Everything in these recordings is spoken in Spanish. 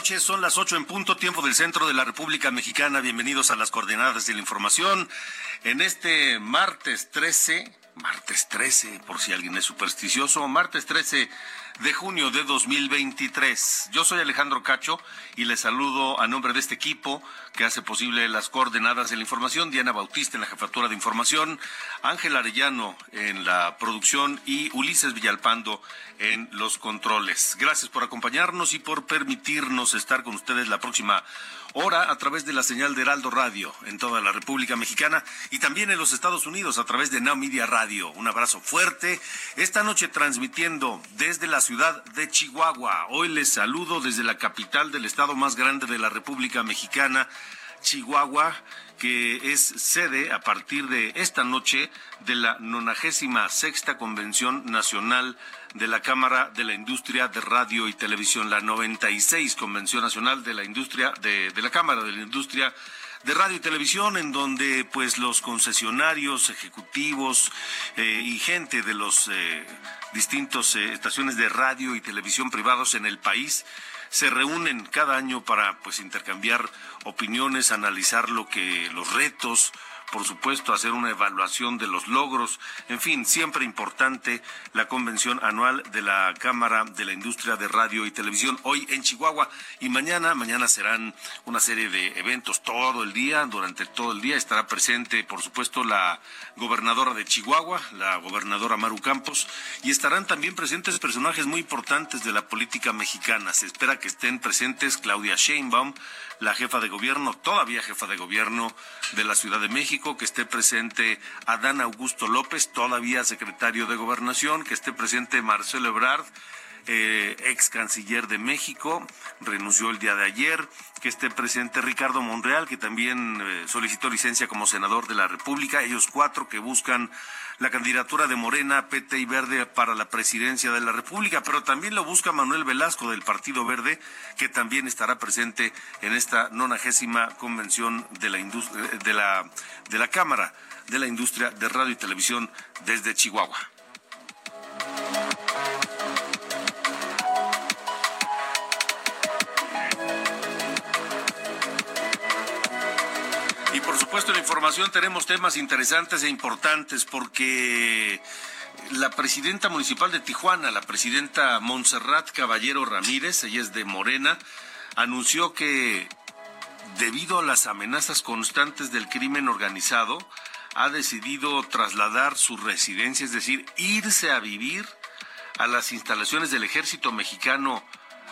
Son las ocho en punto, tiempo del centro de la República Mexicana. Bienvenidos a las coordenadas de la información. En este martes 13, martes 13, por si alguien es supersticioso, martes 13 de junio de 2023. Yo soy Alejandro Cacho y les saludo a nombre de este equipo que hace posible las coordenadas de la información. Diana Bautista en la jefatura de información, Ángel Arellano en la producción y Ulises Villalpando en los controles. Gracias por acompañarnos y por permitirnos estar con ustedes la próxima hora a través de la señal de Heraldo Radio en toda la República Mexicana y también en los Estados Unidos a través de Now Media Radio. Un abrazo fuerte. Esta noche transmitiendo desde la ciudad de Chihuahua. Hoy les saludo desde la capital del estado más grande de la República Mexicana. Chihuahua, que es sede a partir de esta noche de la 96 sexta Convención Nacional de la Cámara de la Industria de Radio y Televisión, la 96 Convención Nacional de la Industria de, de la Cámara de la Industria de radio y televisión en donde pues los concesionarios ejecutivos eh, y gente de los eh, distintos eh, estaciones de radio y televisión privados en el país se reúnen cada año para pues intercambiar opiniones, analizar lo que los retos, por supuesto, hacer una evaluación de los logros, en fin, siempre importante la convención anual de la Cámara de la Industria de Radio y Televisión hoy en Chihuahua. Y mañana, mañana serán una serie de eventos. Todo el día, durante todo el día estará presente, por supuesto, la gobernadora de Chihuahua, la gobernadora Maru Campos, y estarán también presentes personajes muy importantes de la política mexicana. Se espera que estén presentes Claudia Sheinbaum, la jefa de gobierno, todavía jefa de gobierno de la Ciudad de México, que esté presente Adán Augusto López, todavía secretario de Gobernación, que esté presente Marcelo Ebrard, eh, ex canciller de México, renunció el día de ayer, que esté presente Ricardo Monreal, que también eh, solicitó licencia como senador de la República, ellos cuatro que buscan la candidatura de Morena, PT y Verde para la presidencia de la República, pero también lo busca Manuel Velasco del Partido Verde, que también estará presente en esta nonagésima convención de la, de la, de la Cámara de la Industria de Radio y Televisión desde Chihuahua. Supuesto en la información tenemos temas interesantes e importantes porque la presidenta municipal de Tijuana, la presidenta Montserrat Caballero Ramírez, ella es de Morena, anunció que debido a las amenazas constantes del crimen organizado, ha decidido trasladar su residencia, es decir, irse a vivir a las instalaciones del ejército mexicano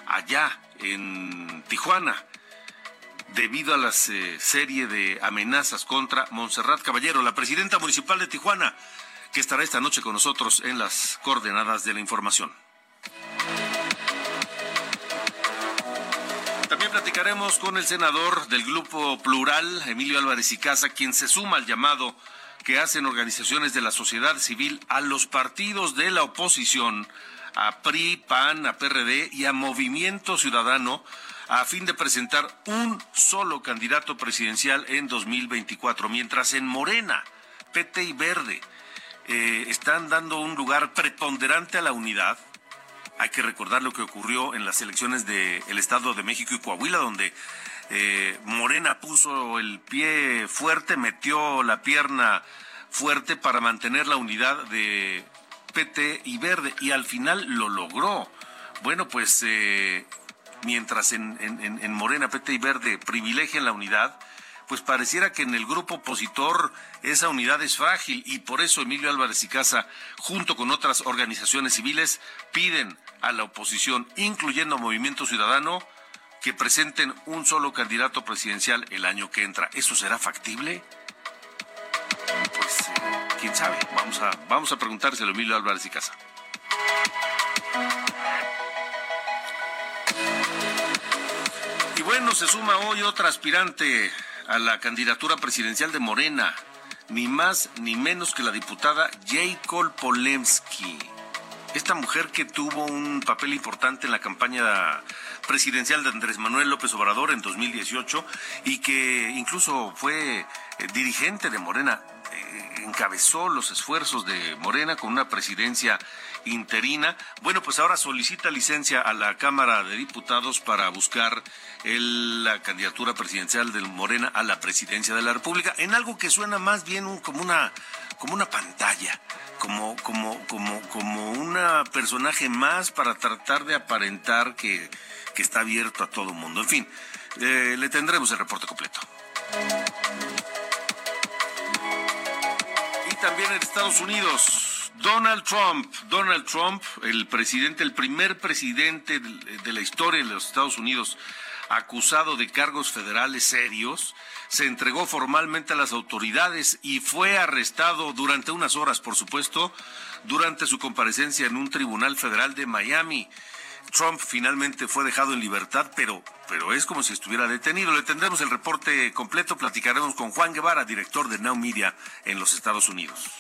allá en Tijuana debido a la eh, serie de amenazas contra Montserrat Caballero, la presidenta municipal de Tijuana, que estará esta noche con nosotros en las coordenadas de la información. También platicaremos con el senador del Grupo Plural, Emilio Álvarez y Casa, quien se suma al llamado que hacen organizaciones de la sociedad civil a los partidos de la oposición, a PRI, PAN, a PRD y a Movimiento Ciudadano a fin de presentar un solo candidato presidencial en 2024, mientras en Morena, PT y Verde eh, están dando un lugar preponderante a la unidad. Hay que recordar lo que ocurrió en las elecciones del Estado de México y Coahuila, donde eh, Morena puso el pie fuerte, metió la pierna fuerte para mantener la unidad de PT y Verde y al final lo logró. Bueno, pues eh, mientras en, en Morena, PT y Verde privilegian la unidad, pues pareciera que en el grupo opositor esa unidad es frágil y por eso Emilio Álvarez y Casa, junto con otras organizaciones civiles, piden a la oposición, incluyendo Movimiento Ciudadano, que presenten un solo candidato presidencial el año que entra. ¿Eso será factible? Pues eh, quién sabe. Vamos a, vamos a preguntárselo a Emilio Álvarez y Casa. Bueno, se suma hoy otra aspirante a la candidatura presidencial de Morena, ni más ni menos que la diputada Jacob Polemski. Esta mujer que tuvo un papel importante en la campaña presidencial de Andrés Manuel López Obrador en 2018 y que incluso fue eh, dirigente de Morena, encabezó los esfuerzos de Morena con una presidencia interina. Bueno, pues ahora solicita licencia a la Cámara de Diputados para buscar la candidatura presidencial de Morena a la presidencia de la República, en algo que suena más bien como una como una pantalla, como como como como una personaje más para tratar de aparentar que, está abierto a todo mundo. En fin, eh, le tendremos el reporte completo. También en Estados Unidos Donald Trump, Donald Trump, el presidente, el primer presidente de la historia de los Estados Unidos acusado de cargos federales serios, se entregó formalmente a las autoridades y fue arrestado durante unas horas, por supuesto, durante su comparecencia en un tribunal federal de Miami. Trump finalmente fue dejado en libertad, pero, pero es como si estuviera detenido. Le tendremos el reporte completo, platicaremos con Juan Guevara, director de Now Media en los Estados Unidos.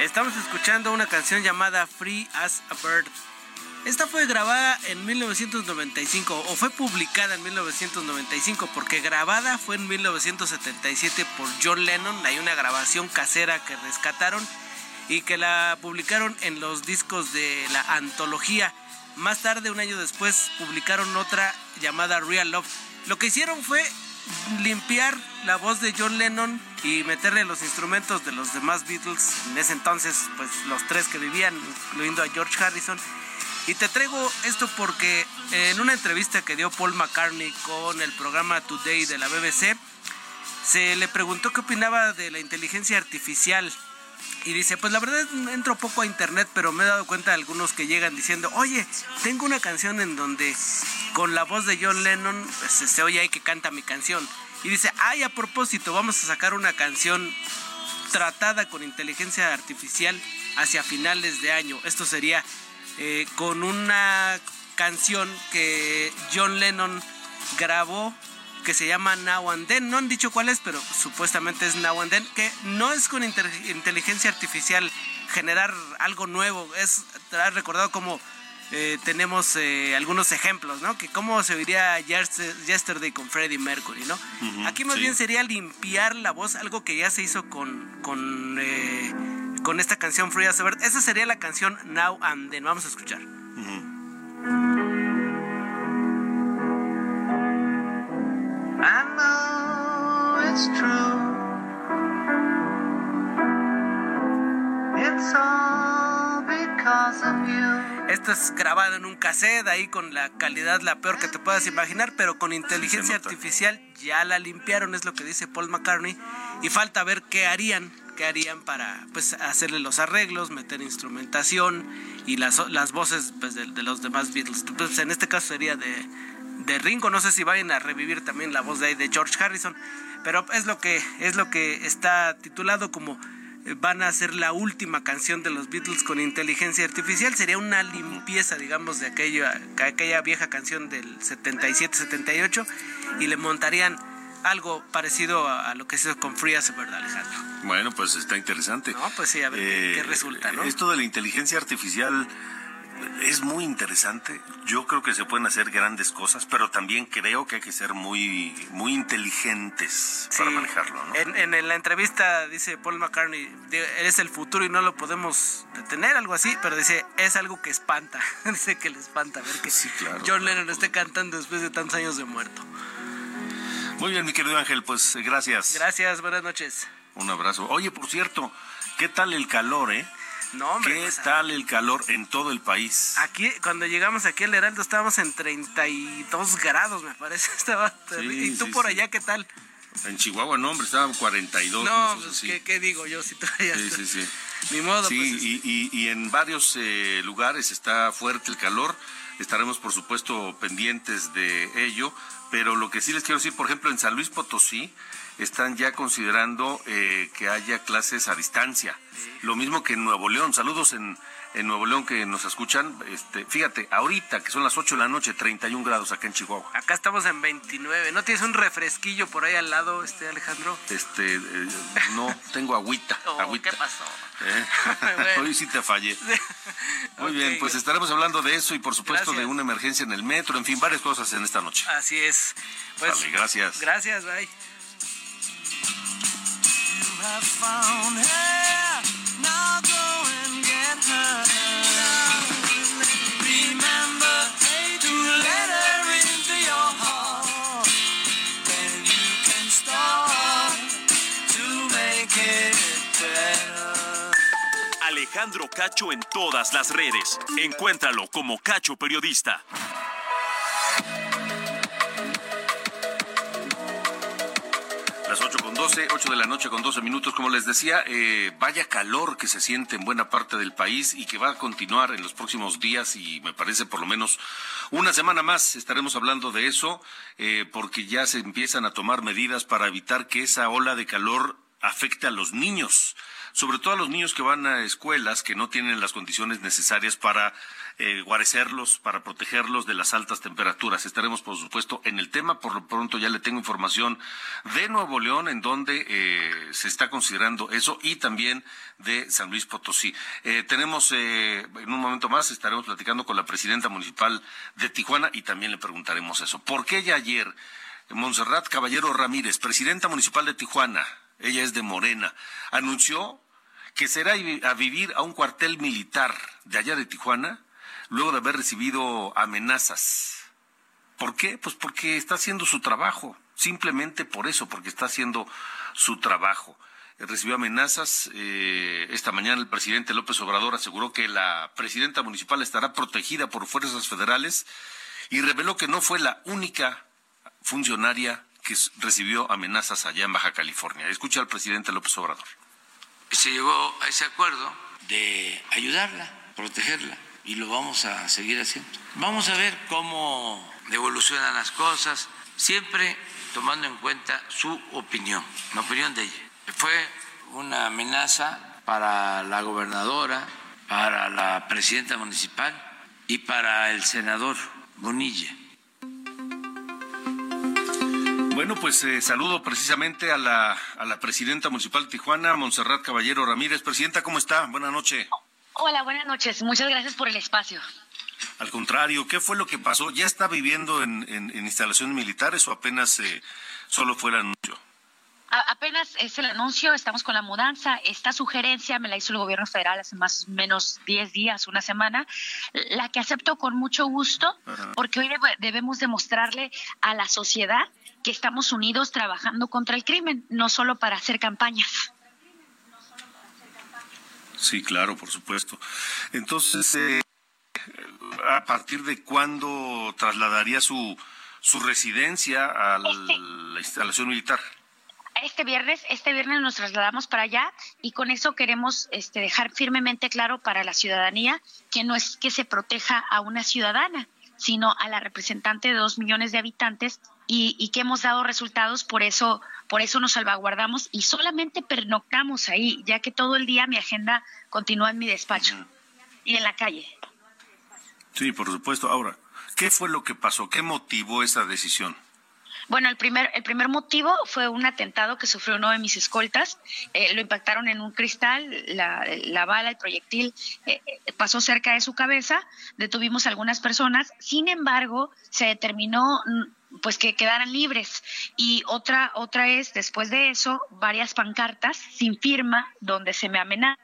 Estamos escuchando una canción llamada Free as a Bird. Esta fue grabada en 1995 o fue publicada en 1995 porque grabada fue en 1977 por John Lennon. Hay una grabación casera que rescataron y que la publicaron en los discos de la antología. Más tarde, un año después, publicaron otra llamada Real Love. Lo que hicieron fue limpiar la voz de John Lennon y meterle los instrumentos de los demás Beatles, en ese entonces pues los tres que vivían, incluyendo a George Harrison. Y te traigo esto porque en una entrevista que dio Paul McCartney con el programa Today de la BBC, se le preguntó qué opinaba de la inteligencia artificial. Y dice, pues la verdad entro poco a internet, pero me he dado cuenta de algunos que llegan diciendo, oye, tengo una canción en donde con la voz de John Lennon pues, se oye ahí que canta mi canción. Y dice, ay, a propósito, vamos a sacar una canción tratada con inteligencia artificial hacia finales de año. Esto sería eh, con una canción que John Lennon grabó que se llama Now and Then. No han dicho cuál es, pero supuestamente es Now and Then, que no es con inteligencia artificial generar algo nuevo. Es, has recordado como eh, tenemos eh, algunos ejemplos, ¿no? Que cómo se oiría Yesterday con Freddie Mercury, ¿no? Aquí más bien sería limpiar la voz, algo que ya se hizo con, con, eh, con esta canción Free as Esa sería la canción Now and Then. Vamos a escuchar. It's true. It's all because of you. Esto es grabado en un cassette ahí con la calidad la peor que te puedas imaginar, pero con inteligencia artificial ya la limpiaron, es lo que dice Paul McCartney, y falta ver qué harían, qué harían para pues hacerle los arreglos, meter instrumentación y las, las voces pues, de, los demás Beatles. Pues en este caso sería de, de Ringo. No sé si vayan a revivir también la voz de, de George Harrison, pero es lo que es lo que está titulado como eh, van a ser la última canción de los Beatles con inteligencia artificial. Sería una limpieza, digamos, de aquella, aquella vieja canción del 77-78 y le montarían algo parecido a, lo que se hizo con Free as ¿verdad, Alejandro? Bueno, pues está interesante. No, pues sí, a ver qué, Eh, resulta, ¿no? Esto de la inteligencia artificial es muy interesante. Yo creo que se pueden hacer grandes cosas, pero también creo que hay que ser muy, muy inteligentes para manejarlo, ¿no? En, en la entrevista dice Paul McCartney, eres el futuro y no lo podemos detener, algo así, pero dice, es algo que espanta. dice que le espanta ver que Sí, claro, John claro. Lennon esté cantando después de tantos años de muerto. Muy bien, mi querido Ángel, pues eh, gracias. Gracias, buenas noches. Un abrazo. Oye, por cierto, ¿qué tal el calor, eh? No, hombre, ¿Qué pues, tal el calor en todo el país? Aquí, cuando llegamos aquí al Heraldo, estábamos en 32 grados, me parece. Estaba terrible. ¿Y tú sí, por allá qué tal? En Chihuahua, no, hombre, estaban 42. No, pues, así. ¿qué, qué digo yo? Si tú allá Sí, sí, sí. Ni modo, Sí, pues. y, y- y en varios eh, lugares está fuerte el calor. Estaremos, por supuesto, pendientes de ello. Pero lo que sí les quiero decir, por ejemplo, en San Luis Potosí están ya considerando eh, que haya clases a distancia. Lo mismo que en Nuevo León. Saludos en, en Nuevo León que nos escuchan. Este, fíjate, ahorita que son las 8 de la noche, 31 grados acá en Chihuahua. Acá estamos en 29. ¿No tienes un refresquillo por ahí al lado, este Alejandro? Este, eh, no, tengo agüita. Oh, agüita. ¿Qué pasó? ¿Eh? Bueno. Hoy sí te fallé. Muy bien, pues estaremos hablando de eso y por supuesto de una emergencia en el metro, en fin, varias cosas en esta noche. Así es. Pues, Vale, gracias. Gracias, bye. Alejandro Cacho en todas las redes. Encuéntralo como Cacho Periodista. Las 8 con 12, 8 de la noche con 12 minutos, como les decía, eh, vaya calor que se siente en buena parte del país y que va a continuar en los próximos días y me parece por lo menos una semana más estaremos hablando de eso eh, porque ya se empiezan a tomar medidas para evitar que esa ola de calor afecte a los niños, sobre todo a los niños que van a escuelas que no tienen las condiciones necesarias para eh, guarecerlos, para protegerlos de las altas temperaturas. Estaremos, por supuesto, en el tema. Por lo pronto ya le tengo información de Nuevo León, en donde eh, se está considerando eso, y también de San Luis Potosí. Eh, tenemos, eh, en un momento más, estaremos platicando con la presidenta municipal de Tijuana y también le preguntaremos eso. ¿Por qué ya ayer Montserrat Caballero Ramírez, presidenta municipal de Tijuana, ella es de Morena, anunció que será a vivir a un cuartel militar de allá de Tijuana luego de haber recibido amenazas. ¿Por qué? Pues porque está haciendo su trabajo, simplemente por eso, porque está haciendo su trabajo. Recibió amenazas. eh, esta mañana el presidente López Obrador aseguró que la presidenta municipal estará protegida por fuerzas federales y reveló que no fue la única funcionaria que recibió amenazas allá en Baja California. Escucha al presidente López Obrador. se llegó a ese acuerdo de ayudarla, protegerla, y lo vamos a seguir haciendo. Vamos a ver cómo evolucionan las cosas, siempre tomando en cuenta su opinión, la opinión de ella. Fue una amenaza para la gobernadora, para la presidenta municipal y para el senador Bonilla. Bueno, pues eh, saludo precisamente a la, a la presidenta municipal de Tijuana, Montserrat Caballero Ramírez. Presidenta, ¿cómo está? Buenas noches. Hola, buenas noches. Muchas gracias por el espacio. Al contrario, ¿qué fue lo que pasó? ¿Ya está viviendo en, en- en instalaciones militares o apenas eh, solo fue el anuncio? A- apenas es el anuncio, estamos con la mudanza. Esta sugerencia me la hizo el gobierno federal hace más o menos 10 días, una semana, la que acepto con mucho gusto, porque hoy debe- debemos demostrarle a la sociedad que estamos unidos trabajando contra el crimen, no solo para hacer campañas. Sí, claro, por supuesto. Entonces, eh, ¿a partir de cuándo trasladaría su, su residencia a la instalación militar? Este viernes, este viernes nos trasladamos para allá y con eso queremos este, dejar firmemente claro para la ciudadanía que no es que se proteja a una ciudadana, sino a la representante de dos millones de habitantes y, que hemos dado resultados, por eso, por eso nos salvaguardamos y solamente pernoctamos ahí, ya que todo el día mi agenda continúa en mi despacho y en la calle. Sí, por supuesto. Ahora, ¿qué fue lo que pasó? ¿Qué motivó esa decisión? Bueno, el primer, el primer motivo fue un atentado que sufrió uno de mis escoltas. Eh, lo impactaron en un cristal, la, bala, el proyectil eh, eh, pasó cerca de su cabeza, detuvimos a algunas personas. Sin embargo, se determinó pues que quedaran libres. Y otra, otra es, después de eso, varias pancartas sin firma donde se me amenaza.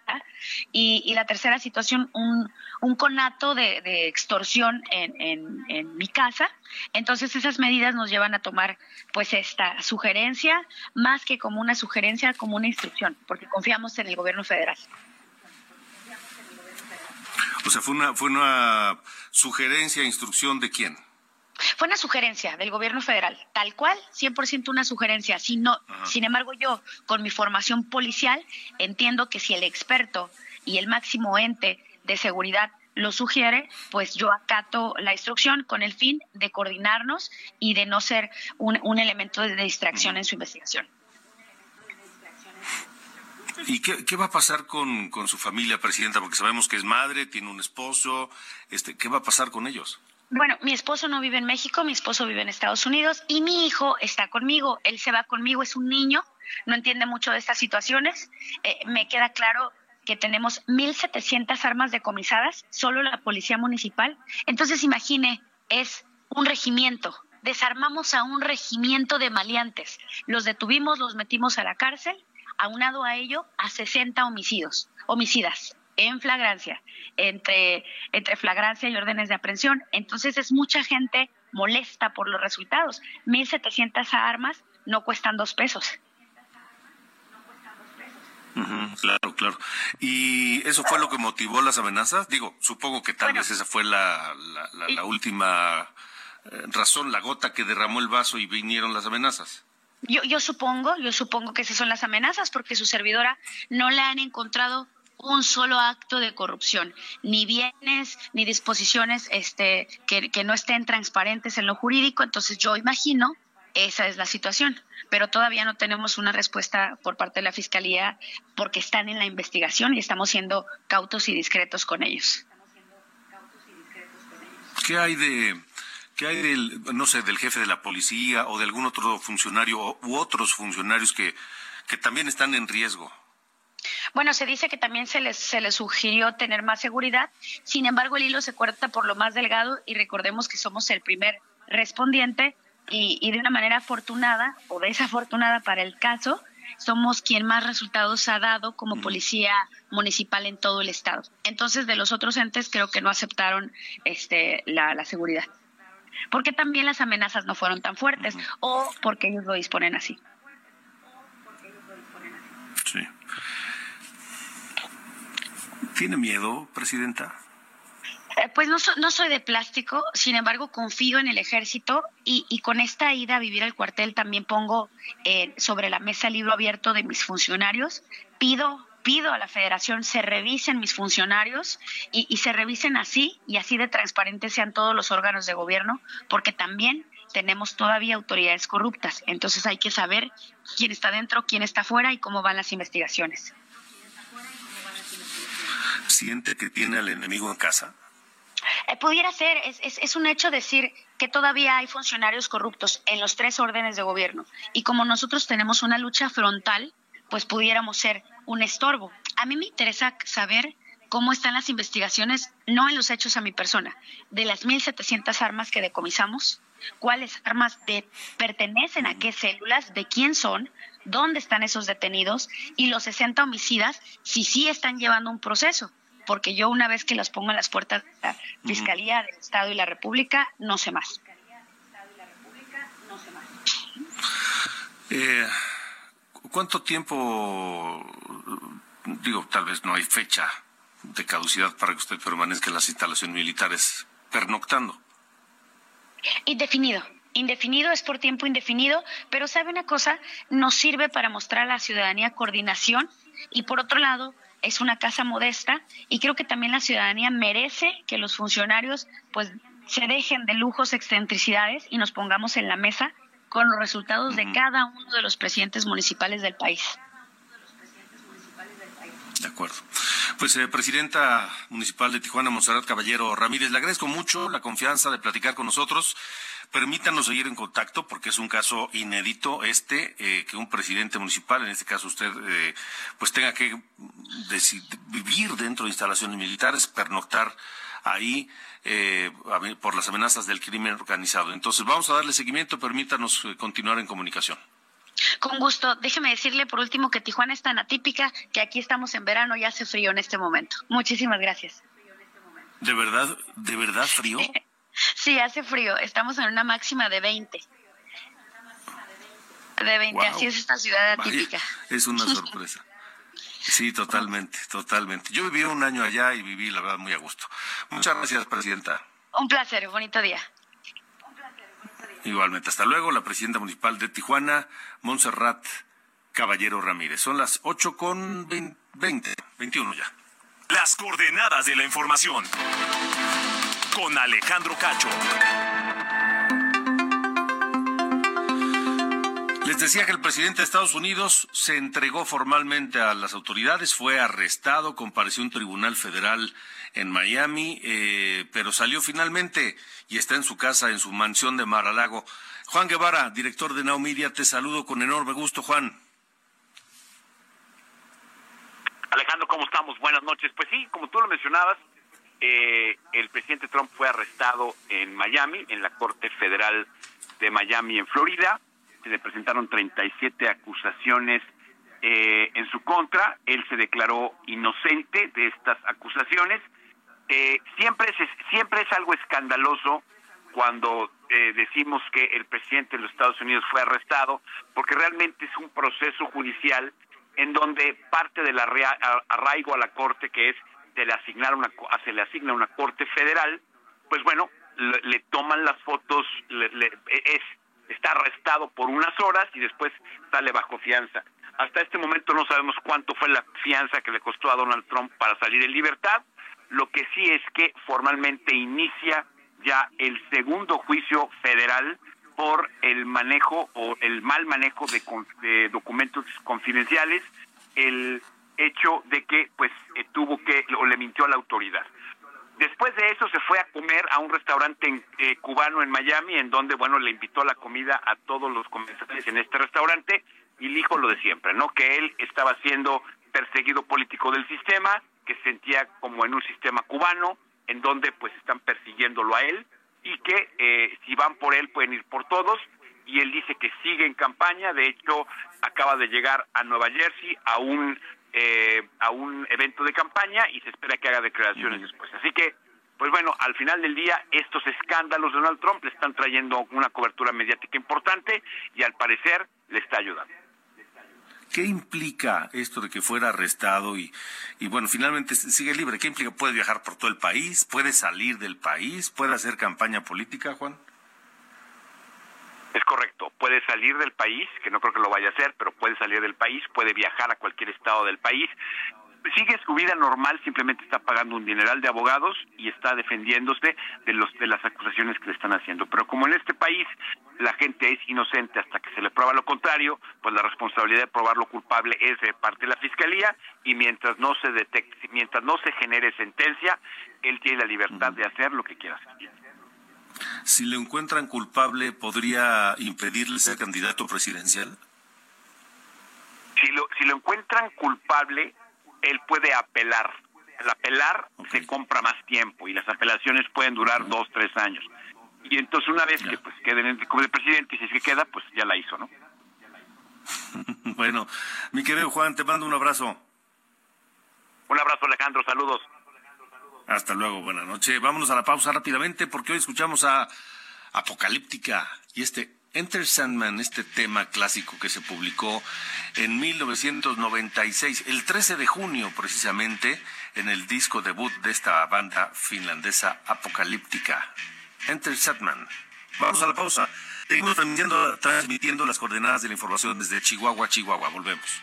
Y, la tercera situación, un, un conato de, extorsión en, en, mi casa. Entonces esas medidas nos llevan a tomar pues esta sugerencia, más que como una sugerencia, como una instrucción, porque confiamos en el gobierno federal. O sea, fue una, fue una sugerencia, instrucción de quién? Fue una sugerencia del gobierno federal, tal cual, 100% una sugerencia. sin embargo, yo, con mi formación policial, entiendo que si el experto y el máximo ente de seguridad lo sugiere, pues yo acato la instrucción con el fin de coordinarnos y de no ser un, elemento de distracción en su investigación. ¿Y qué, va a pasar con, con, su familia, Presidenta? Porque sabemos que es madre, tiene un esposo. Este, ¿Qué va a pasar con ellos? Bueno, mi esposo no vive en México, mi esposo vive en Estados Unidos y mi hijo está conmigo. Él se va conmigo, es un niño, no entiende mucho de estas situaciones. Eh, me queda claro que tenemos 1.700 armas decomisadas, solo la policía municipal. Entonces, imagine, es un regimiento. Desarmamos a un regimiento de maleantes. Los detuvimos, los metimos a la cárcel, aunado a ello a 60 homicidios, homicidas en flagrancia, entre, entre flagrancia y órdenes de aprehensión. Entonces es mucha gente molesta por los resultados. 1.700 armas no cuestan dos pesos. claro, claro. ¿Y eso fue lo que motivó las amenazas? Digo, supongo que tal vez esa fue la, la, última eh, razón, la gota que derramó el vaso y vinieron las amenazas. Yo, yo supongo, yo supongo que esas son las amenazas porque su servidora no le han encontrado un solo acto de corrupción, ni bienes ni disposiciones este, que, que no estén transparentes en lo jurídico. Entonces yo imagino esa es la situación, pero todavía no tenemos una respuesta por parte de la Fiscalía porque están en la investigación y estamos siendo cautos y discretos con ellos. ¿Qué hay de, qué hay del, no sé, del jefe de la policía o de algún otro funcionario u otros funcionarios que, que también están en riesgo? Bueno, se dice que también se les, se les sugirió tener más seguridad, sin embargo el hilo se corta por lo más delgado y recordemos que somos el primer respondiente y, y de una manera afortunada o desafortunada para el caso, somos quien más resultados ha dado como policía municipal en todo el estado. Entonces, de los otros entes creo que no aceptaron este, la, la seguridad. Porque también las amenazas no fueron tan fuertes o porque ellos lo disponen así. Sí. ¿Tiene miedo, presidenta? Eh, pues no, no, soy de plástico, sin embargo confío en el ejército y, con esta ida a vivir al cuartel también pongo eh, sobre la mesa el libro abierto de mis funcionarios. Pido, pido a la federación se revisen mis funcionarios y, y se revisen así y así de transparentes sean todos los órganos de gobierno, porque también tenemos todavía autoridades corruptas. Entonces hay que saber quién está dentro, quién está fuera y cómo van las investigaciones siente que tiene al enemigo en casa? Eh, pudiera ser, es, es, un hecho decir que todavía hay funcionarios corruptos en los tres órdenes de gobierno y como nosotros tenemos una lucha frontal, pues pudiéramos ser un estorbo. A mí me interesa saber cómo están las investigaciones, no en los hechos a mi persona, de las 1.700 armas que decomisamos, cuáles armas de, pertenecen a qué células, de quién son, dónde están esos detenidos y los 60 homicidas, si sí están llevando un proceso porque yo una vez que las pongo en las puertas de la Fiscalía del Estado y la República, no sé más. Eh, ¿Cuánto tiempo, digo, tal vez no hay fecha de caducidad para que usted permanezca en las instalaciones militares pernoctando? Indefinido. Indefinido es por tiempo indefinido, pero sabe una cosa, nos sirve para mostrar a la ciudadanía coordinación y por otro lado, es una casa modesta y creo que también la ciudadanía merece que los funcionarios pues se dejen de lujos, excentricidades y nos pongamos en la mesa con los resultados de cada uno de los presidentes municipales del país. De acuerdo. Pues, eh, presidenta municipal de Tijuana, Monserrat Caballero Ramírez, le agradezco mucho la confianza de platicar con nosotros. Permítanos seguir en contacto porque es un caso inédito este, eh, que un presidente municipal, en este caso usted, eh, pues tenga que vivir dentro de instalaciones militares, pernoctar ahí eh, por las amenazas del crimen organizado. Entonces, vamos a darle seguimiento. Permítanos eh, continuar en comunicación. Con gusto. Déjeme decirle por último que Tijuana es tan atípica que aquí estamos en verano y hace frío en este momento. Muchísimas gracias. ¿De verdad, de verdad frío? Sí, hace frío. Estamos en una máxima de 20. De 20, así es esta ciudad atípica. es una sorpresa. Sí, totalmente, totalmente. Yo viví un año allá y viví, la verdad, muy a gusto. Muchas gracias, Presidenta. Un placer, bonito día. Igualmente, hasta luego, la Presidenta Municipal de Tijuana, Montserrat Caballero Ramírez. Son las ocho con veinte, 21 ya. Las coordenadas de la información. Con Alejandro Cacho. Les decía que el presidente de Estados Unidos se entregó formalmente a las autoridades, fue arrestado, compareció un tribunal federal en Miami, eh, pero salió finalmente y está en su casa, en su mansión de Mar-a-Lago. Juan Guevara, director de Now Media, te saludo con enorme gusto, Juan. Alejandro, ¿cómo estamos? Buenas noches. Pues sí, como tú lo mencionabas, eh, el presidente Trump fue arrestado en Miami, en la Corte Federal de Miami, en Florida se le presentaron 37 acusaciones eh, en su contra. Él se declaró inocente de estas acusaciones. Eh, siempre, es, siempre es algo escandaloso cuando eh, decimos que el presidente de los Estados Unidos fue arrestado, porque realmente es un proceso judicial en donde parte del arraigo a la corte, que es se le, asignar una, se le asigna una corte federal, pues bueno, le, toman las fotos, es está arrestado por unas horas y después sale bajo fianza. Hasta este momento no sabemos cuánto fue la fianza que le costó a Donald Trump para salir en libertad. Lo que sí es que formalmente inicia ya el segundo juicio federal por el manejo o el mal manejo de, documentos confidenciales, el hecho de que pues eh, tuvo que o le mintió a la autoridad. Después de eso se fue a comer a un restaurante eh, cubano en Miami, en donde, bueno, le invitó la comida a todos los comensales en este restaurante y dijo lo de siempre, ¿no? Que él estaba siendo perseguido político del sistema, que se sentía como en un sistema cubano, en donde pues están persiguiéndolo a él y que eh, si van por él pueden ir por todos y él dice que sigue en campaña, de hecho acaba de llegar a Nueva Jersey a un eh, a un evento de campaña y se espera que haga declaraciones después. Así que, pues bueno, al final del día estos escándalos de Donald Trump le están trayendo una cobertura mediática importante y al parecer le está ayudando. ¿Qué implica esto de que fuera arrestado y, y bueno, finalmente sigue libre? ¿Qué implica? ¿Puede viajar por todo el país? ¿Puede salir del país? ¿Puede hacer campaña política, Juan? Es correcto, puede salir del país, que no creo que lo vaya a hacer, pero puede salir del país, puede viajar a cualquier estado del país. Sigue su vida normal, simplemente está pagando un dineral de abogados y está defendiéndose de los de las acusaciones que le están haciendo. Pero como en este país la gente es inocente hasta que se le prueba lo contrario, pues la responsabilidad de probarlo culpable es de parte de la fiscalía y mientras no se detecte, mientras no se genere sentencia, él tiene la libertad de hacer lo que quiera hacer si le encuentran culpable, ¿podría impedirle ser candidato presidencial? Si lo, si lo encuentran culpable, él puede apelar. Al apelar se compra más tiempo y las apelaciones pueden durar dos, tres años. Y entonces una vez que pues quede como el presidente y si es que queda, pues ya la hizo, ¿no? bueno, mi querido Juan, te mando un abrazo. Un abrazo, Alejandro, saludos. Hasta luego, buenas noches. Vámonos a la pausa rápidamente porque hoy escuchamos a Apocalíptica y este Enter Sandman, este tema clásico que se publicó en 1996, el 13 de junio precisamente, en el disco debut de esta banda finlandesa Apocalíptica. Enter Sandman. Vamos a la pausa. Seguimos transmitiendo las coordenadas de la información desde Chihuahua, Chihuahua. Volvemos.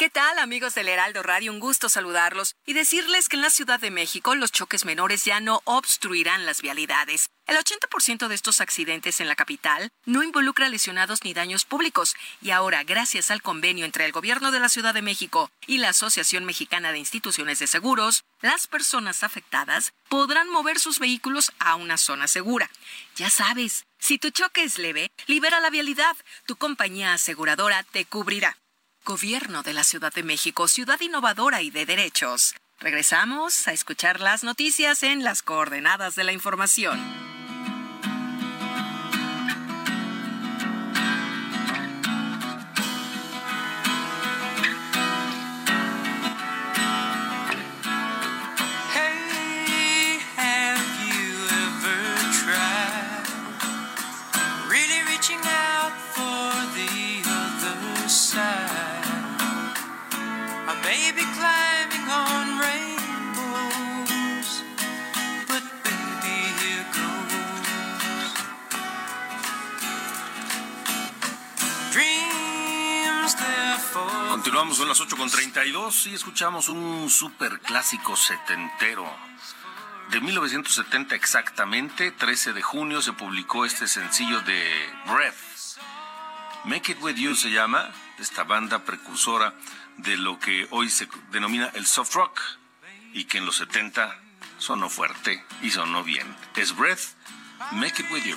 ¿Qué tal amigos del Heraldo Radio? Un gusto saludarlos y decirles que en la Ciudad de México los choques menores ya no obstruirán las vialidades. El 80% de estos accidentes en la capital no involucra lesionados ni daños públicos y ahora, gracias al convenio entre el Gobierno de la Ciudad de México y la Asociación Mexicana de Instituciones de Seguros, las personas afectadas podrán mover sus vehículos a una zona segura. Ya sabes, si tu choque es leve, libera la vialidad, tu compañía aseguradora te cubrirá. Gobierno de la Ciudad de México, ciudad innovadora y de derechos. Regresamos a escuchar las noticias en las coordenadas de la información. 8.32 y escuchamos un super clásico setentero. De 1970 exactamente, 13 de junio, se publicó este sencillo de Breath. Make It With You se llama, esta banda precursora de lo que hoy se denomina el soft rock y que en los 70 sonó fuerte y sonó bien. Es Breath, Make It With You.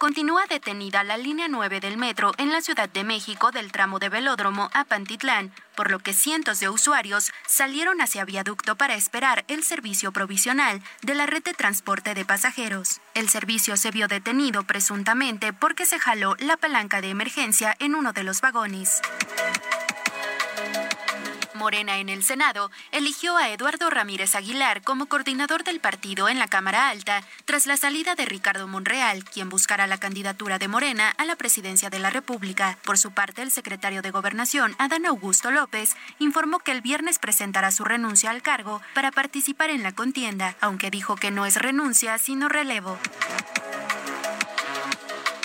Continúa detenida la línea 9 del metro en la Ciudad de México del tramo de Velódromo a Pantitlán, por lo que cientos de usuarios salieron hacia viaducto para esperar el servicio provisional de la red de transporte de pasajeros. El servicio se vio detenido presuntamente porque se jaló la palanca de emergencia en uno de los vagones. Morena en el Senado eligió a Eduardo Ramírez Aguilar como coordinador del partido en la Cámara Alta tras la salida de Ricardo Monreal, quien buscará la candidatura de Morena a la presidencia de la República. Por su parte, el secretario de Gobernación, Adán Augusto López, informó que el viernes presentará su renuncia al cargo para participar en la contienda, aunque dijo que no es renuncia, sino relevo.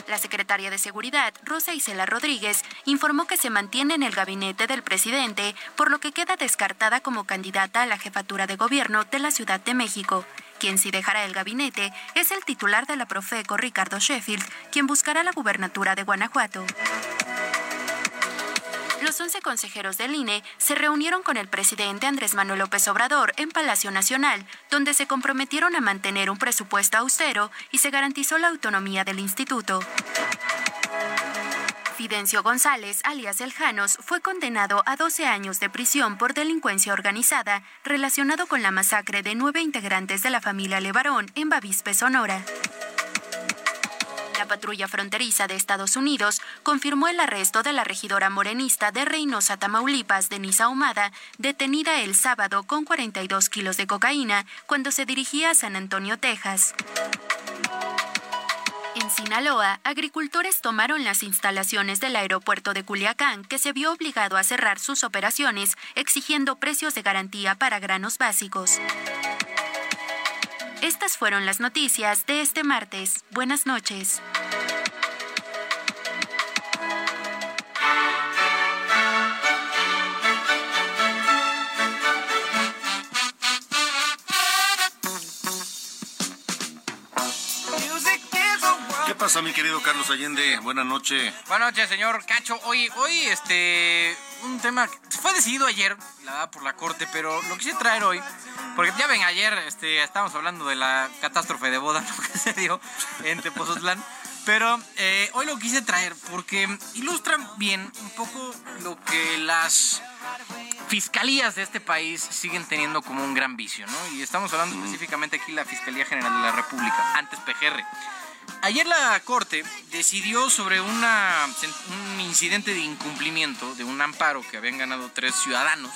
La secretaria de Seguridad, Rosa Isela Rodríguez, informó que se mantiene en el gabinete del presidente, por lo que queda descartada como candidata a la jefatura de gobierno de la Ciudad de México. Quien sí dejará el gabinete es el titular de la Profeco, Ricardo Sheffield, quien buscará la gubernatura de Guanajuato. Los 11 consejeros del INE se reunieron con el presidente Andrés Manuel López Obrador en Palacio Nacional, donde se comprometieron a mantener un presupuesto austero y se garantizó la autonomía del instituto. Fidencio González, alias El Janos, fue condenado a 12 años de prisión por delincuencia organizada relacionado con la masacre de nueve integrantes de la familia Levarón en Bavispe, Sonora. La patrulla fronteriza de Estados Unidos confirmó el arresto de la regidora morenista de Reynosa, Tamaulipas, Denise Ahumada, detenida el sábado con 42 kilos de cocaína cuando se dirigía a San Antonio, Texas. En Sinaloa, agricultores tomaron las instalaciones del aeropuerto de Culiacán, que se vio obligado a cerrar sus operaciones, exigiendo precios de garantía para granos básicos. Estas fueron las noticias de este martes. Buenas noches. Pasa, mi querido Carlos Allende? Buenas noches. Buenas noches, señor Cacho. Hoy, hoy, este, un tema que fue decidido ayer, la verdad, por la corte, pero lo quise traer hoy, porque ya ven, ayer, este, estábamos hablando de la catástrofe de boda, lo que se dio en Tepozotlán. Pero eh, hoy lo quise traer porque ilustran bien un poco lo que las fiscalías de este país siguen teniendo como un gran vicio, ¿no? Y estamos hablando específicamente aquí de la Fiscalía General de la República, antes PGR. Ayer la Corte decidió sobre un incidente de incumplimiento de un amparo que habían ganado tres ciudadanos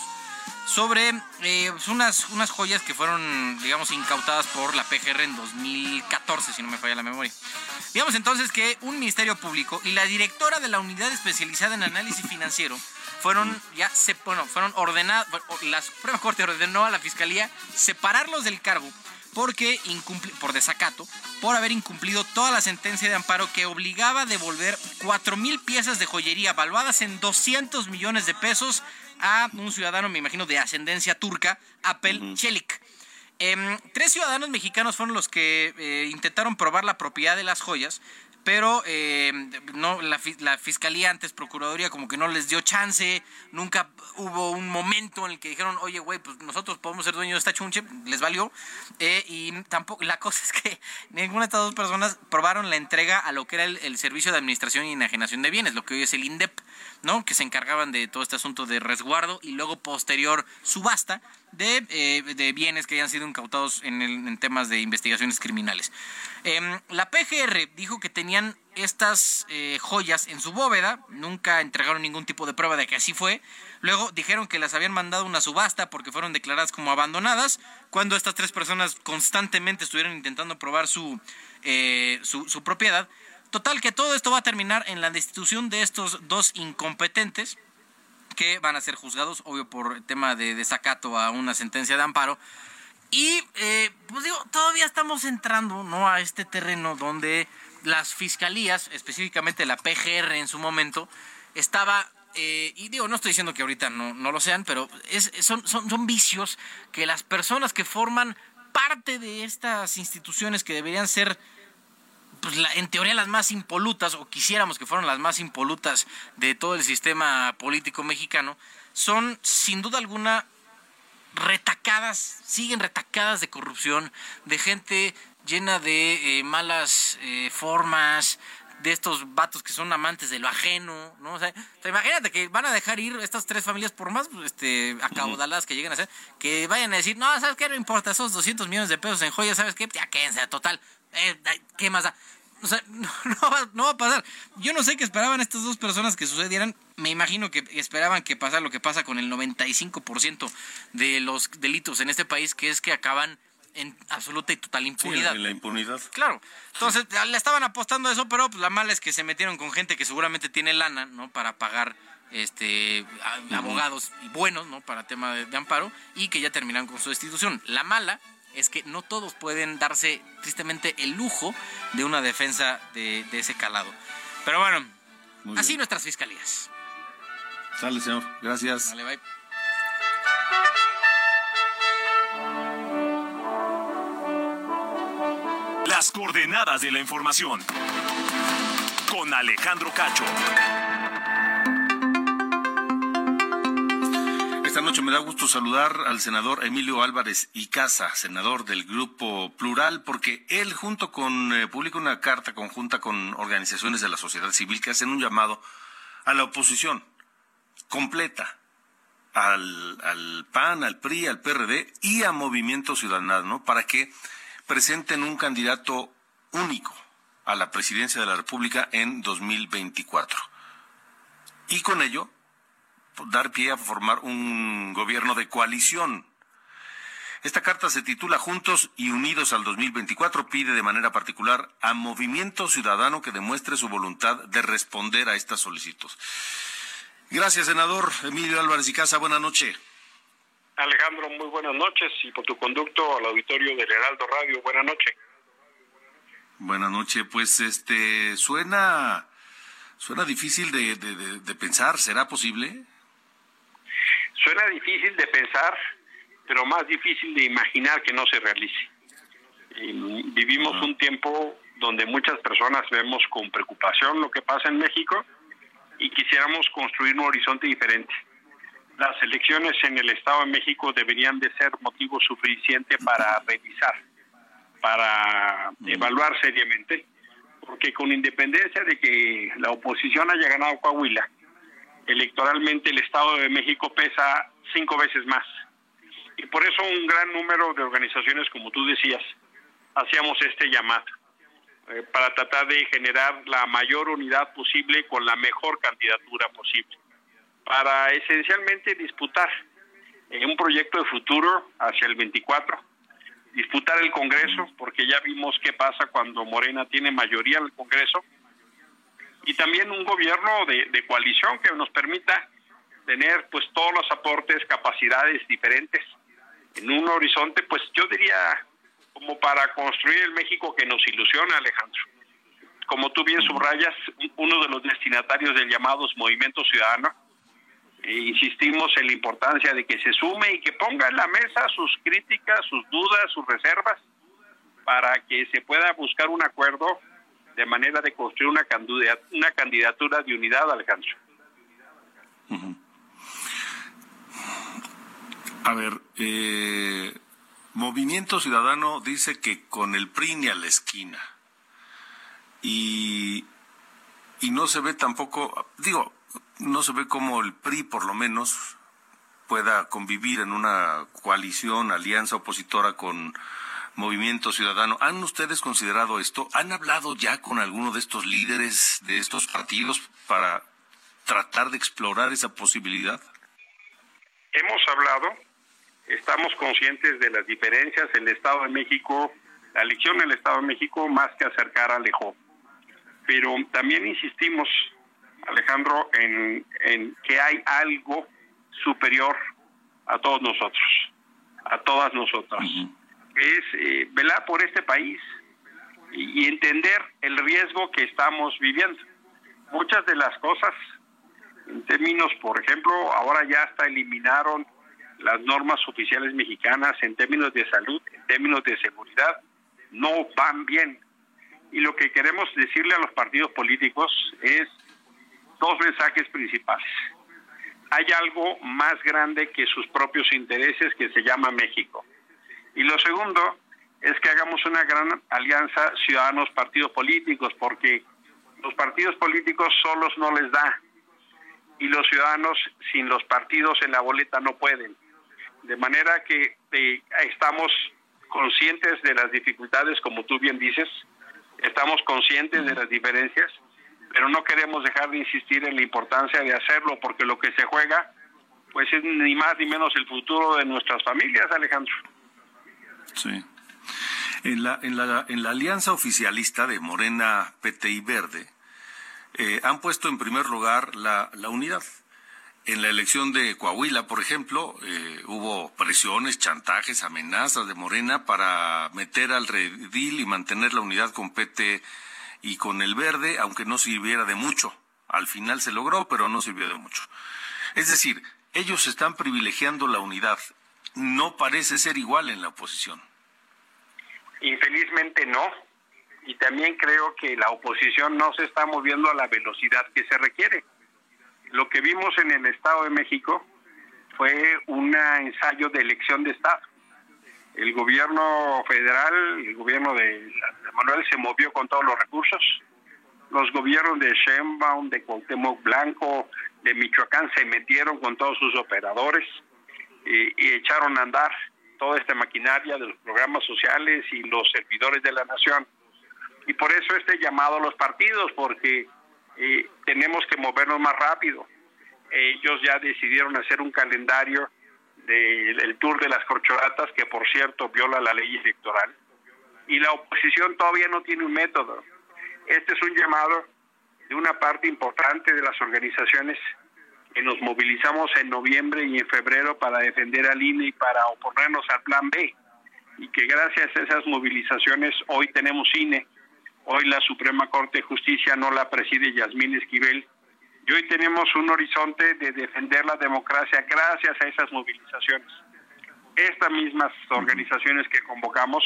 sobre eh, pues unas, unas joyas que fueron, digamos, incautadas por la PGR en 2014, si no me falla la memoria. Digamos entonces que un ministerio público y la directora de la unidad especializada en análisis financiero fueron ya se, bueno, fueron ordenadas, la Suprema Corte ordenó a la Fiscalía separarlos del cargo porque por desacato, por haber incumplido toda la sentencia de amparo que obligaba a devolver 4 mil piezas de joyería valuadas en 200 millones de pesos a un ciudadano, me imagino, de ascendencia turca, Apel Chelik. Em, tres ciudadanos mexicanos fueron los que eh, intentaron probar la propiedad de las joyas, pero eh, no la, fiscalía antes procuraduría como que no les dio chance. Nunca hubo un momento en el que dijeron oye güey pues nosotros podemos ser dueños de esta chunche les valió. Eh, y tampoco la cosa es que ninguna de estas dos personas probaron la entrega a lo que era el, servicio de administración y enajenación de bienes lo que hoy es el INDEP no que se encargaban de todo este asunto de resguardo y luego posterior subasta de, eh, de, bienes que hayan sido incautados en, el, en temas de investigaciones criminales. Eh, la PGR dijo que tenían estas eh, joyas en su bóveda, nunca entregaron ningún tipo de prueba de que así fue. Luego dijeron que las habían mandado una subasta porque fueron declaradas como abandonadas, cuando estas tres personas constantemente estuvieron intentando probar eh, su, su propiedad. Total que todo esto va a terminar en la destitución de estos dos incompetentes que van a ser juzgados, obvio, por tema de desacato a una sentencia de amparo. Y, eh, pues digo, todavía estamos entrando, ¿no? A este terreno donde las fiscalías, específicamente la PGR en su momento, estaba eh, y digo, no estoy diciendo que ahorita no, no lo sean, pero son, son, son vicios que las personas que forman parte de estas instituciones que deberían ser pues en teoría las más impolutas, o quisiéramos que fueran las más impolutas de todo el sistema político mexicano, son sin duda alguna retacadas, siguen retacadas de corrupción, de gente llena de eh, malas eh, formas, de estos vatos que son amantes de lo ajeno, ¿no? Imagínate que van a dejar ir estas tres familias, por más este, acaudaladas que lleguen a ser, que vayan a decir, no, ¿sabes qué? No importa, esos 200 millones de pesos en joyas, ¿sabes qué? Ya quédense, total, eh, ¿qué más da? O sea, no, no, va, no, va, a pasar. Yo no sé qué esperaban estas dos personas que sucedieran. Me imagino que esperaban que pasara lo que pasa con el 95% de los delitos en este país, que es que acaban en absoluta y total impunidad. Sí, en la impunidad. Claro. Entonces, le estaban apostando a eso, pero pues, la mala es que se metieron con gente que seguramente tiene lana, ¿no? Para pagar este abogados buenos, ¿no? Para tema de, de amparo y que ya terminaron con su destitución. La mala es que no todos pueden darse tristemente el lujo de una defensa de, de ese calado. Pero bueno, Muy así bien. nuestras fiscalías. Sale, señor. Gracias. Dale, bye. Las coordenadas de la información. Con Alejandro Cacho. Noche. Me da gusto saludar al senador Emilio Álvarez Icaza, senador del Grupo Plural, porque él junto con, eh, publica una carta conjunta con organizaciones de la sociedad civil que hacen un llamado a la oposición completa, al, al PAN, al PRI, al PRD y a Movimiento Ciudadano para que presenten un candidato único a la presidencia de la República en 2024. Y con ello dar pie a formar un gobierno de coalición. Esta carta se titula Juntos y Unidos al 2024. Pide de manera particular a Movimiento Ciudadano que demuestre su voluntad de responder a esta solicitud. Gracias, senador Emilio Álvarez y Casa. Buenas noches. Alejandro, muy buenas noches y por tu conducto al auditorio del Heraldo Radio, buenas noches. Buenas noches, pues este suena suena difícil de, de, de pensar, ¿será posible? Suena difícil de pensar, pero más difícil de imaginar que no se realice. vivimos un tiempo donde muchas personas vemos con preocupación lo que pasa en México y quisiéramos construir un horizonte diferente. Las elecciones en el Estado de México deberían de ser motivo suficiente para revisar, para evaluar seriamente, porque con independencia de que la oposición haya ganado Coahuila, electoralmente el Estado de México pesa cinco veces más. Y por eso un gran número de organizaciones, como tú decías, hacíamos este llamado eh, para tratar de generar la mayor unidad posible con la mejor candidatura posible, para esencialmente disputar en un proyecto de futuro hacia el 24, disputar el Congreso, porque ya vimos qué pasa cuando Morena tiene mayoría en el Congreso, y también un gobierno de, coalición que nos permita tener pues todos los aportes, capacidades diferentes en un horizonte, pues yo diría como para construir el México que nos ilusiona, Alejandro. Como tú bien subrayas, uno de los destinatarios del llamado Movimiento Ciudadano, e insistimos en la importancia de que se sume y que ponga en la mesa sus críticas, sus dudas, sus reservas, para que se pueda buscar un acuerdo de manera de construir una, una candidatura de unidad, Alejandro. A ver, eh, Movimiento Ciudadano dice que con el PRI ni a la esquina. Y, y no se ve tampoco, digo, no se ve como el PRI por lo menos pueda convivir en una coalición, alianza opositora con Movimiento Ciudadano. ¿Han ustedes considerado esto? ¿Han hablado ya con alguno de estos líderes de estos partidos para tratar de explorar esa posibilidad? Hemos hablado, estamos conscientes de las diferencias. El Estado de México, la elección en el Estado de México, más que acercar, alejó. Pero también insistimos, Alejandro, en, en que hay algo superior a todos nosotros, a todas nosotras es eh, velar por este país y, entender el riesgo que estamos viviendo. Muchas de las cosas, en términos, por ejemplo, ahora ya hasta eliminaron las normas oficiales mexicanas en términos de salud, en términos de seguridad, no van bien. Y lo que queremos decirle a los partidos políticos es dos mensajes principales. Hay algo más grande que sus propios intereses que se llama México. Y lo segundo es que hagamos una gran alianza ciudadanos partidos políticos, porque los partidos políticos solos no les da y los ciudadanos sin los partidos en la boleta no pueden. De manera que eh, estamos conscientes de las dificultades, como tú bien dices, estamos conscientes de las diferencias, pero no queremos dejar de insistir en la importancia de hacerlo, porque lo que se juega, pues es ni más ni menos el futuro de nuestras familias, Alejandro. Sí. En la, en la, en la alianza oficialista de Morena, PT y Verde, eh, han puesto en primer lugar la, la, unidad. En la elección de Coahuila, por ejemplo, eh, hubo presiones, chantajes, amenazas de Morena para meter al redil y mantener la unidad con PT y con el Verde, aunque no sirviera de mucho. Al final se logró, pero no sirvió de mucho. Es decir, ellos están privilegiando la unidad no parece ser igual en la oposición. Infelizmente no. Y también creo que la oposición no se está moviendo a la velocidad que se requiere. Lo que vimos en el Estado de México fue un ensayo de elección de Estado. El gobierno federal, el gobierno de Manuel se movió con todos los recursos. Los gobiernos de Sheinbaum, de Cuauhtémoc Blanco, de Michoacán se metieron con todos sus operadores y, echaron a andar toda esta maquinaria de los programas sociales y los servidores de la nación. Y por eso este llamado a los partidos, porque eh, tenemos que movernos más rápido. Ellos ya decidieron hacer un calendario del tour de las corcholatas, que por cierto viola la ley electoral. Y la oposición todavía no tiene un método. Este es un llamado de una parte importante de las organizaciones que nos movilizamos en noviembre y en febrero para defender al INE y para oponernos al plan B. Y que gracias a esas movilizaciones hoy tenemos INE, hoy la Suprema Corte de Justicia no la preside Yasmín Esquivel, y hoy tenemos un horizonte de defender la democracia gracias a esas movilizaciones. Estas mismas organizaciones que convocamos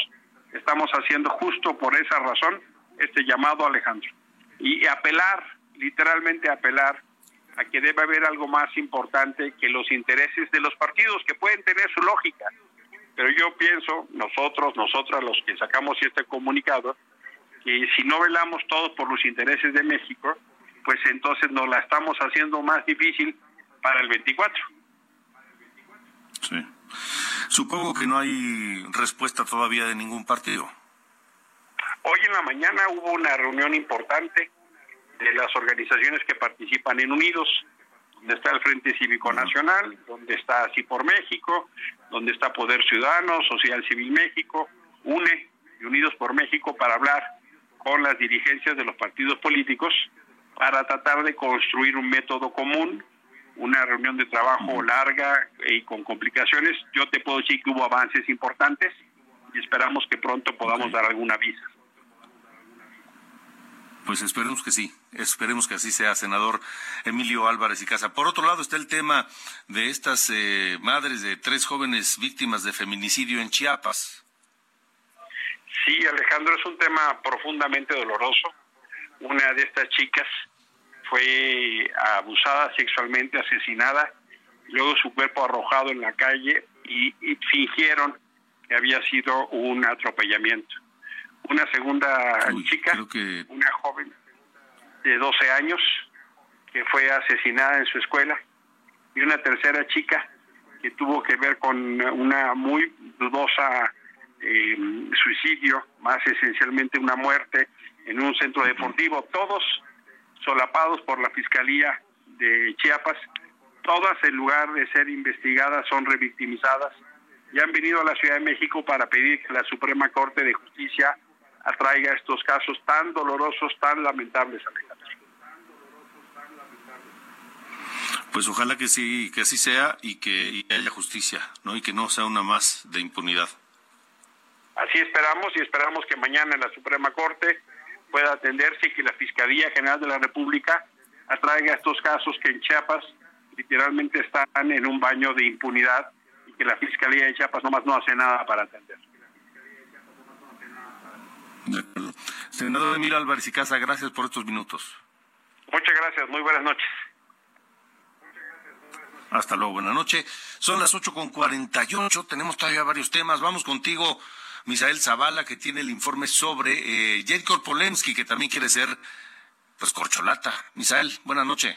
estamos haciendo justo por esa razón este llamado Alejandro. Y apelar, literalmente apelar a que debe haber algo más importante que los intereses de los partidos, que pueden tener su lógica. Pero yo pienso, nosotros, nosotras los que sacamos este comunicado, que si no velamos todos por los intereses de México, pues entonces nos la estamos haciendo más difícil para el 24. Sí. Supongo que no hay respuesta todavía de ningún partido. Hoy en la mañana hubo una reunión importante de las organizaciones que participan en Unidos, donde está el Frente Cívico Nacional, donde está Así por México, donde está Poder Ciudadano, Social Civil México, UNE y Unidos por México para hablar con las dirigencias de los partidos políticos para tratar de construir un método común, una reunión de trabajo larga y con complicaciones. Yo te puedo decir que hubo avances importantes y esperamos que pronto podamos dar alguna visa. Pues esperemos que sí, esperemos que así sea, senador Emilio Álvarez y Casa. Por otro lado está el tema de estas eh, madres de tres jóvenes víctimas de feminicidio en Chiapas. Sí, Alejandro, es un tema profundamente doloroso. Una de estas chicas fue abusada sexualmente, asesinada, luego su cuerpo arrojado en la calle y, y fingieron que había sido un atropellamiento una segunda chica, una joven de 12 años que fue asesinada en su escuela y una tercera chica que tuvo que ver con una muy dudosa eh, suicidio, más esencialmente una muerte en un centro deportivo, todos solapados por la Fiscalía de Chiapas, todas en lugar de ser investigadas son revictimizadas y han venido a la Ciudad de México para pedir que la Suprema Corte de Justicia atraiga estos casos tan dolorosos, tan lamentables, Alejandro. Pues ojalá que sí, que así sea y que haya justicia, ¿no? Y que no sea una más de impunidad. Así esperamos y esperamos que mañana en la Suprema Corte pueda atenderse y que la Fiscalía General de la República atraiga estos casos que en Chiapas literalmente están en un baño de impunidad y que la Fiscalía de Chiapas nomás no hace nada para atender. Senador Emilio Álvarez y Casa, gracias por estos minutos. Muchas gracias, muy buenas noches. Hasta luego, buenas noches. Son las ocho con ocho, tenemos todavía varios temas. Vamos contigo, Misael Zavala, que tiene el informe sobre eh, Polensky, que también quiere ser, pues, corcholata. Misael, buenas noches.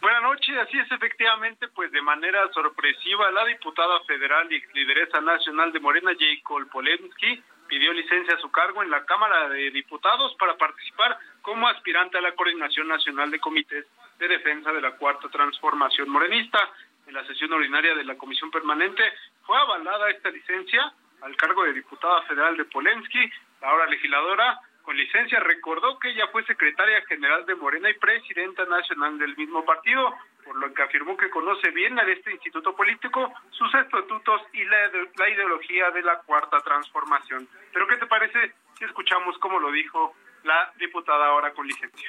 Buenas noches, así es efectivamente, pues de manera sorpresiva la diputada federal y lideresa nacional de Morena, Jacob Polensky, pidió licencia a su cargo en la Cámara de Diputados para participar como aspirante a la Coordinación Nacional de Comités de Defensa de la Cuarta Transformación Morenista. En la sesión ordinaria de la Comisión Permanente fue avalada esta licencia al cargo de diputada federal de Polensky, ahora legisladora con licencia recordó que ella fue secretaria general de Morena y presidenta nacional del mismo partido, por lo que afirmó que conoce bien a este instituto político, sus estatutos y la, la ideología de la cuarta transformación. Pero ¿qué te parece si escuchamos cómo lo dijo la diputada ahora con licencia?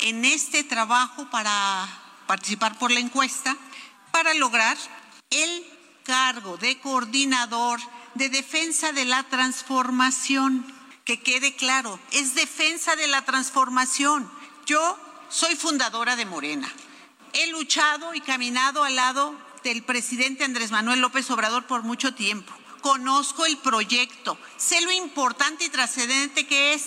En este trabajo para participar por la encuesta, para lograr el cargo de coordinador de defensa de la transformación que quede claro, es defensa de la transformación. Yo soy fundadora de Morena he luchado y caminado al lado del presidente Andrés Manuel López Obrador por mucho tiempo. Conozco el proyecto, sé lo importante y trascendente que es.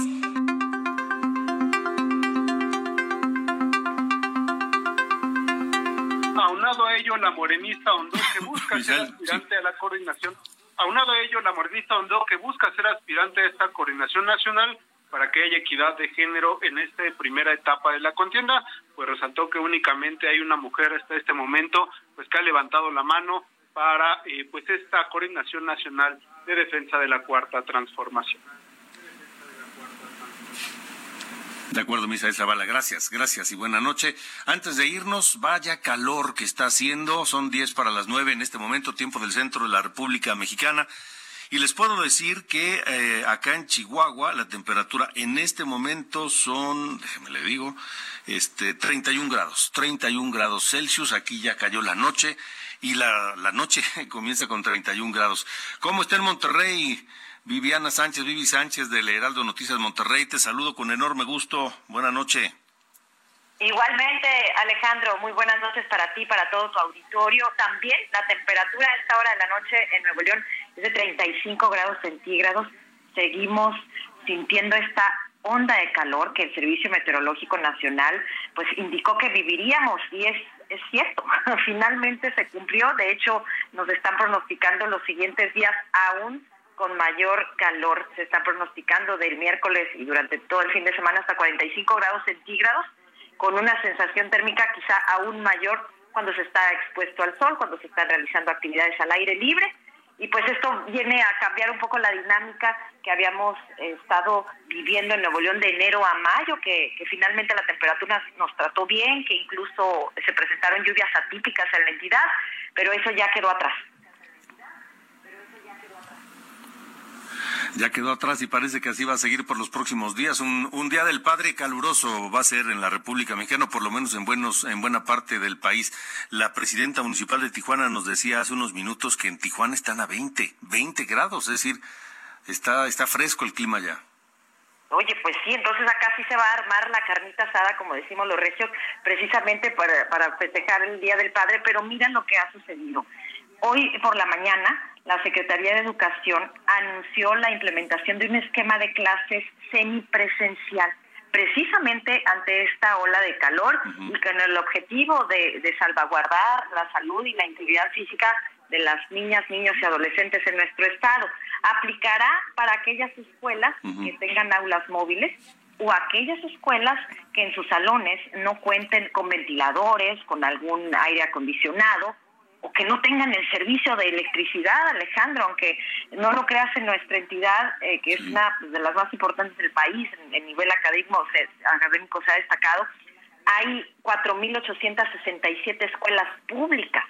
Aunado a ello, la morenista Hondo que busca ser aspirante a la coordinación, aunado a ello, la morenista Hondo que busca ser aspirante a esta coordinación nacional para que haya equidad de género en esta primera etapa de la contienda, pues resaltó que únicamente hay una mujer hasta este momento, pues que ha levantado la mano para eh, pues esta coordinación nacional de defensa de la cuarta transformación. De acuerdo, Misael Zavala. Gracias, gracias y buena noche. Antes de irnos, vaya calor que está haciendo. Son 10 para las 9 en este momento, tiempo del centro de la República Mexicana. Y les puedo decir que eh, acá en Chihuahua la temperatura en este momento son, déjeme le digo, este 31 grados, 31 grados Celsius. Aquí ya cayó la noche y la, la noche comienza con 31 grados. ¿Cómo está en Monterrey? Viviana Sánchez, Vivi Sánchez del Heraldo Noticias Monterrey, te saludo con enorme gusto. Buenas noches. Igualmente, Alejandro, muy buenas noches para ti, para todo tu auditorio. También la temperatura a esta hora de la noche en Nuevo León es de 35 grados centígrados. Seguimos sintiendo esta onda de calor que el Servicio Meteorológico Nacional pues indicó que viviríamos y es es cierto, finalmente se cumplió, de hecho nos están pronosticando los siguientes días aún con mayor calor. Se está pronosticando del miércoles y durante todo el fin de semana hasta 45 grados centígrados, con una sensación térmica quizá aún mayor cuando se está expuesto al sol, cuando se están realizando actividades al aire libre. Y pues esto viene a cambiar un poco la dinámica que habíamos estado viviendo en Nuevo León de enero a mayo, que, que finalmente la temperatura nos trató bien, que incluso se presentaron lluvias atípicas en la entidad, pero eso ya quedó atrás. Ya quedó atrás y parece que así va a seguir por los próximos días. Un, día del padre caluroso va a ser en la República Mexicana, por lo menos en buena parte del país. La presidenta municipal de Tijuana nos decía hace unos minutos que en Tijuana están a 20, 20 grados, es decir, está, está fresco el clima ya. Oye, pues sí, entonces acá sí se va a armar la carnita asada, como decimos los recios, precisamente para, para festejar el Día del Padre, pero mira lo que ha sucedido. Hoy por la mañana, la Secretaría de Educación anunció la implementación de un esquema de clases semipresencial, precisamente ante esta ola de calor y con el objetivo de, de, salvaguardar la salud y la integridad física de las niñas, niños y adolescentes en nuestro estado. Aplicará para aquellas escuelas uh -huh. que tengan aulas móviles o aquellas escuelas que en sus salones no cuenten con ventiladores, con algún aire acondicionado o que no tengan el servicio de electricidad, Alejandro, aunque no lo creas en nuestra entidad, eh, que es una de las más importantes del país, en, en nivel académico se, académico se ha destacado, hay 4.867 escuelas públicas.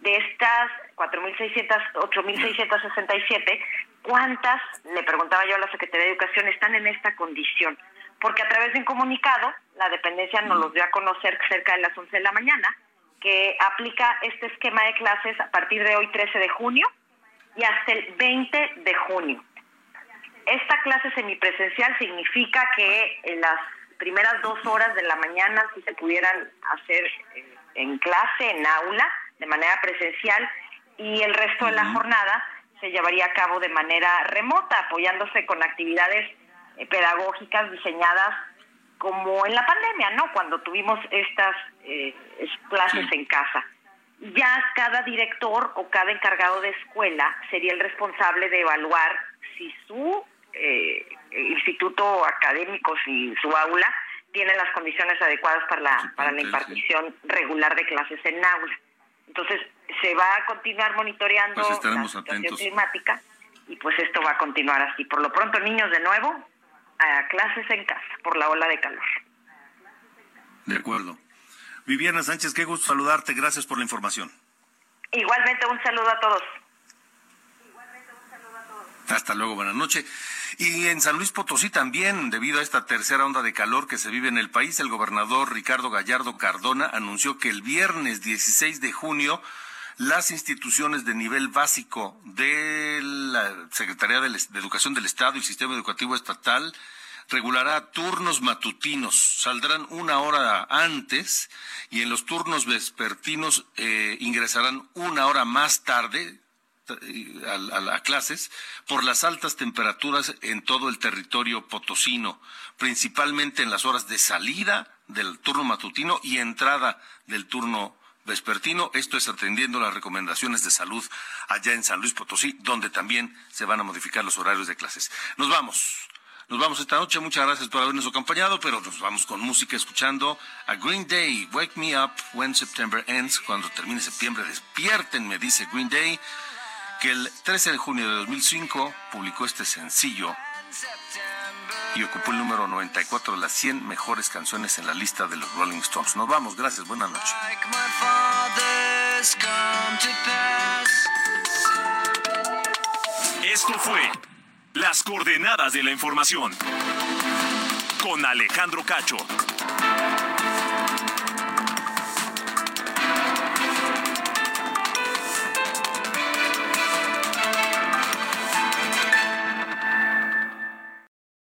De estas 4.600, 8.667, ¿cuántas, le preguntaba yo a la Secretaría de Educación, están en esta condición? Porque a través de un comunicado, la dependencia nos los dio a conocer cerca de las 11 de la mañana, que aplica este esquema de clases a partir de hoy 13 de junio y hasta el 20 de junio. Esta clase semipresencial significa que en las primeras dos horas de la mañana si se pudieran hacer en clase, en aula, de manera presencial, y el resto de la jornada se llevaría a cabo de manera remota, apoyándose con actividades pedagógicas diseñadas como en la pandemia, ¿no? Cuando tuvimos estas eh, clases sí. en casa. Ya cada director o cada encargado de escuela sería el responsable de evaluar si su eh, instituto académico, si su aula tiene las condiciones adecuadas para la, para la impartición regular de clases en aula. Entonces, se va a continuar monitoreando pues la situación atentos. climática y pues esto va a continuar así. Por lo pronto, niños de nuevo, a clases en casa por la ola de calor. De acuerdo. Viviana Sánchez, qué gusto saludarte. Gracias por la información. Igualmente, un saludo a todos. Hasta luego, buenas noches. Y en San Luis Potosí también, debido a esta tercera onda de calor que se vive en el país, el gobernador Ricardo Gallardo Cardona anunció que el viernes 16 de junio las instituciones de nivel básico de la Secretaría de Educación del Estado y Sistema Educativo Estatal regulará turnos matutinos. Saldrán una hora antes y en los turnos vespertinos eh, ingresarán una hora más tarde eh, a, a, clases por las altas temperaturas en todo el territorio potosino, principalmente en las horas de salida del turno matutino y entrada del turno vespertino. Esto es atendiendo las recomendaciones de salud allá en San Luis Potosí, donde también se van a modificar los horarios de clases. Nos vamos. Nos vamos esta noche. Muchas gracias por habernos acompañado, pero nos vamos con música escuchando a Green Day, Wake Me Up When September Ends. Cuando termine septiembre, me dice Green Day, que el 13 de junio de 2005 publicó este sencillo y ocupó el número 94 de las 100 mejores canciones en la lista de los Rolling Stones. Nos vamos, gracias, buenas noches. Esto fue Las coordenadas de la información con Alejandro Cacho.